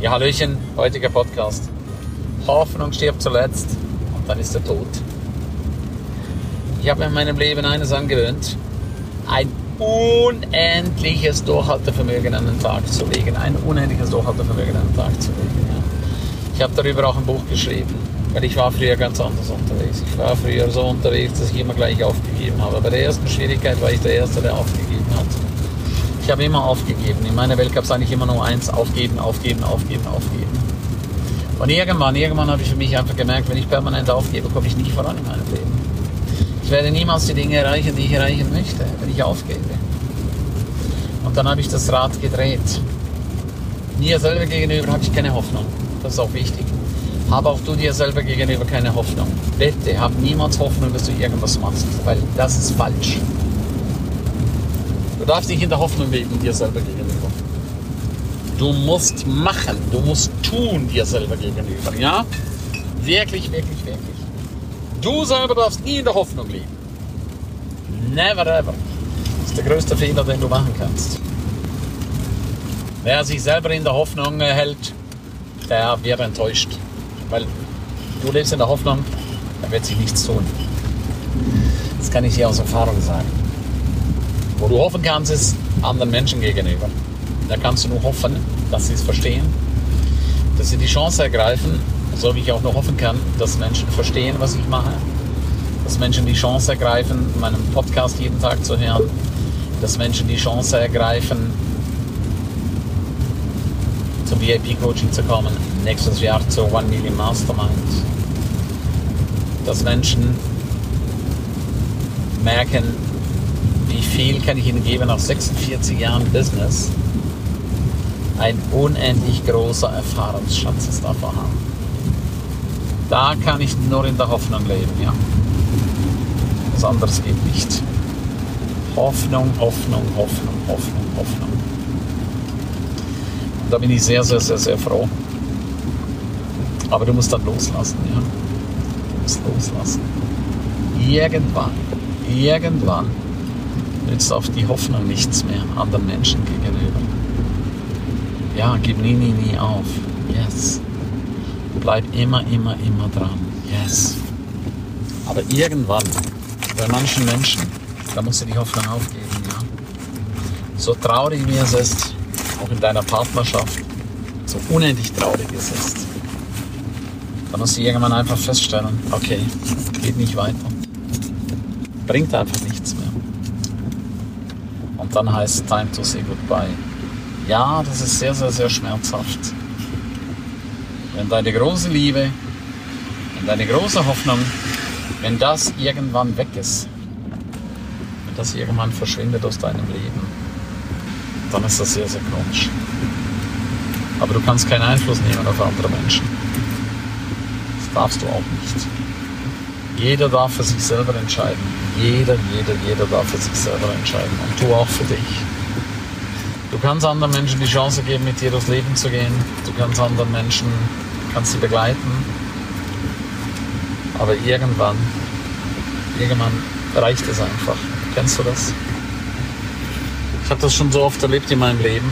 Ja, Hallöchen, heutiger Podcast. Hoffnung stirbt zuletzt und dann ist er tot. Ich habe mir in meinem Leben eines angewöhnt, ein unendliches Durchhaltevermögen an den Tag zu legen. Ein unendliches Durchhaltevermögen an den Tag zu legen. Ja. Ich habe darüber auch ein Buch geschrieben, weil ich war früher ganz anders unterwegs. Ich war früher so unterwegs, dass ich immer gleich aufgegeben habe. Bei der ersten Schwierigkeit war ich der Erste, der aufgegeben. Ich habe immer aufgegeben. In meiner Welt gab es eigentlich immer nur eins, aufgeben, aufgeben, aufgeben, aufgeben. Und irgendwann, irgendwann habe ich für mich einfach gemerkt, wenn ich permanent aufgebe, komme ich nicht voran in meinem Leben. Ich werde niemals die Dinge erreichen, die ich erreichen möchte, wenn ich aufgebe. Und dann habe ich das Rad gedreht. Mir selber gegenüber habe ich keine Hoffnung. Das ist auch wichtig. Habe auch du dir selber gegenüber keine Hoffnung. Bitte, hab niemals Hoffnung, dass du irgendwas machst, weil das ist falsch. Du darfst nicht in der Hoffnung leben dir selber gegenüber. Du musst machen, du musst tun dir selber gegenüber, ja? Wirklich, wirklich, wirklich. Du selber darfst nie in der Hoffnung leben. Never ever. Das ist der größte Fehler, den du machen kannst. Wer sich selber in der Hoffnung hält, der wird enttäuscht. Weil du lebst in der Hoffnung, er wird sich nichts tun. Das kann ich dir aus Erfahrung sagen. Wo du hoffen kannst, ist anderen Menschen gegenüber. Da kannst du nur hoffen, dass sie es verstehen, dass sie die Chance ergreifen, so wie ich auch nur hoffen kann, dass Menschen verstehen, was ich mache, dass Menschen die Chance ergreifen, meinen Podcast jeden Tag zu hören, dass Menschen die Chance ergreifen, zum VIP-Coaching zu kommen, nächstes Jahr zur One Million Mastermind, dass Menschen merken, wie viel kann ich Ihnen geben nach 46 Jahren Business? Ein unendlich großer Erfahrungsschatz ist da vorhanden. Da kann ich nur in der Hoffnung leben, ja. Was anderes geht nicht. Hoffnung, Hoffnung, Hoffnung, Hoffnung, Hoffnung. Und da bin ich sehr, sehr, sehr, sehr froh. Aber du musst dann loslassen, ja. Du musst loslassen. Irgendwann, irgendwann nützt auf die Hoffnung nichts mehr anderen Menschen gegenüber. Ja, gib nie, nie, nie auf. Yes. Bleib immer, immer, immer dran. Yes. Aber irgendwann, bei manchen Menschen, da musst du die Hoffnung aufgeben, ja. So traurig wie es ist, auch in deiner Partnerschaft, so unendlich traurig es ist, da musst du irgendwann einfach feststellen, okay, geht nicht weiter. Bringt einfach nichts mehr. Und dann heißt es Time to say goodbye. Ja, das ist sehr, sehr, sehr schmerzhaft. Wenn deine große Liebe, wenn deine große Hoffnung, wenn das irgendwann weg ist, wenn das irgendwann verschwindet aus deinem Leben, dann ist das sehr, sehr komisch. Aber du kannst keinen Einfluss nehmen auf andere Menschen. Das darfst du auch nicht. Jeder darf für sich selber entscheiden. Jeder, jeder, jeder darf für sich selber entscheiden. Und du auch für dich. Du kannst anderen Menschen die Chance geben, mit dir durchs Leben zu gehen. Du kannst anderen Menschen, kannst sie begleiten. Aber irgendwann, irgendwann reicht es einfach. Kennst du das? Ich habe das schon so oft erlebt in meinem Leben.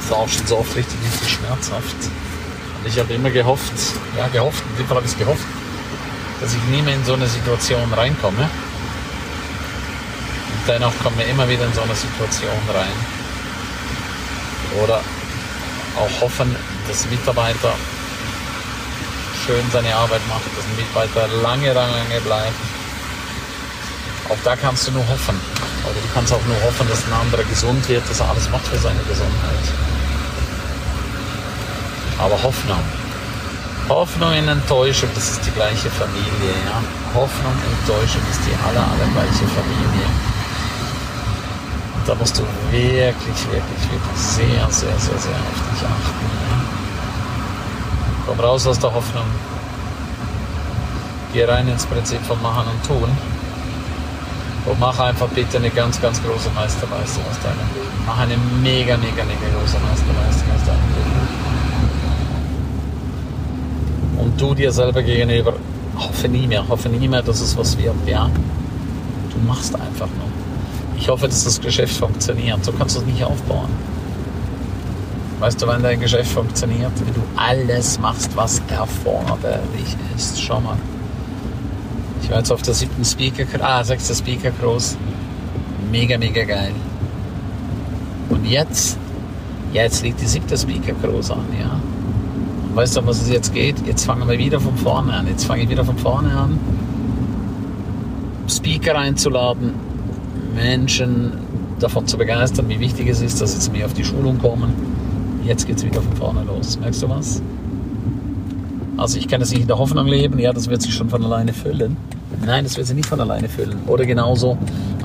Das war auch schon so oft richtig, richtig schmerzhaft. Und ich habe immer gehofft, ja gehofft, in dem Fall habe ich es gehofft, dass ich nie mehr in so eine Situation reinkomme. Dennoch kommen wir immer wieder in so eine Situation rein. Oder auch hoffen, dass ein Mitarbeiter schön seine Arbeit macht, dass ein Mitarbeiter lange, lange, bleibt. Auch da kannst du nur hoffen. Oder du kannst auch nur hoffen, dass ein anderer gesund wird, dass er alles macht für seine Gesundheit. Aber Hoffnung, Hoffnung in Enttäuschung, das ist die gleiche Familie. Ja? Hoffnung, Enttäuschung ist die aller, aller gleiche Familie. Da musst du wirklich, wirklich, wirklich sehr, sehr, sehr, sehr dich achten. Komm raus aus der Hoffnung. Geh rein ins Prinzip von Machen und Tun. Und mach einfach bitte eine ganz, ganz große Meisterleistung aus deinem Leben. Mach eine mega, mega, mega große Meisterleistung aus deinem Leben und du dir selber gegenüber, hoffe nie mehr, hoffe nie mehr, dass es was wird. Ja, du machst einfach nur. Ich hoffe, dass das Geschäft funktioniert. So kannst du es nicht aufbauen. Weißt du, wenn dein Geschäft funktioniert, wenn du alles machst, was erforderlich ist. Schau mal. Ich war jetzt auf der siebten Speaker, ah, sechste Speaker Cross. Mega, mega geil. Und jetzt, jetzt liegt die siebte Speaker Cross an, ja. Und weißt du, um was es jetzt geht? Jetzt fangen wir wieder von vorne an. Jetzt fange ich wieder von vorne an, Speaker einzuladen, Menschen davon zu begeistern, wie wichtig es ist, dass sie zu mir auf die Schulung kommen. Jetzt geht es wieder von vorne los. Merkst du was? Also ich kann es nicht in der Hoffnung leben, ja, das wird sich schon von alleine füllen. Nein, das wird sich nicht von alleine füllen. Oder genauso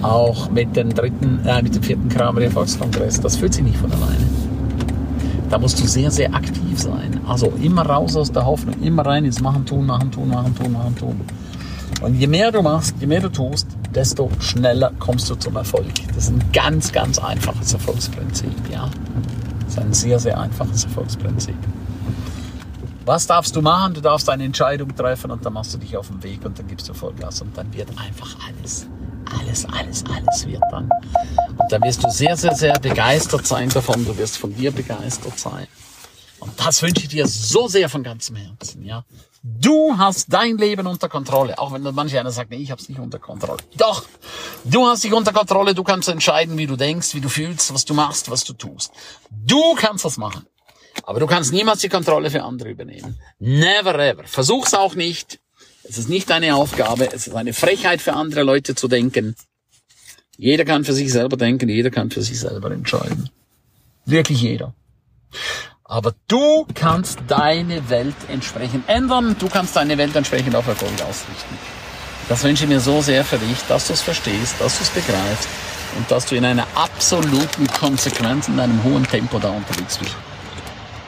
auch mit dem dritten, äh, mit dem vierten Kramer Volkskongress. Das füllt sich nicht von alleine. Da musst du sehr, sehr aktiv sein. Also immer raus aus der Hoffnung, immer rein ins Machen, Tun, Machen, Tun, Machen, Tun, Machen, Tun. Und je mehr du machst, je mehr du tust, desto schneller kommst du zum Erfolg. Das ist ein ganz, ganz einfaches Erfolgsprinzip, ja. Das ist ein sehr, sehr einfaches Erfolgsprinzip. Was darfst du machen? Du darfst eine Entscheidung treffen und dann machst du dich auf den Weg und dann gibst du Vollgas und dann wird einfach alles, alles, alles, alles wird dann. Und dann wirst du sehr, sehr, sehr begeistert sein davon. Du wirst von dir begeistert sein. Und das wünsche ich dir so sehr von ganzem Herzen, ja. Du hast dein Leben unter Kontrolle, auch wenn manche einer sagt, nee, ich habe es nicht unter Kontrolle. Doch, du hast dich unter Kontrolle, du kannst entscheiden, wie du denkst, wie du fühlst, was du machst, was du tust. Du kannst das machen. Aber du kannst niemals die Kontrolle für andere übernehmen. Never ever. Versuch's auch nicht. Es ist nicht deine Aufgabe. Es ist eine Frechheit für andere Leute zu denken. Jeder kann für sich selber denken. Jeder kann für sich selber entscheiden. Wirklich jeder. Aber du kannst deine Welt entsprechend ändern. Du kannst deine Welt entsprechend auf Erfolg ausrichten. Das wünsche ich mir so sehr für dich, dass du es verstehst, dass du es begreifst und dass du in einer absoluten Konsequenz, in einem hohen Tempo da unterwegs bist.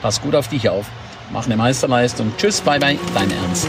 Pass gut auf dich auf. Mach eine Meisterleistung. Tschüss, bye bye, dein Ernst.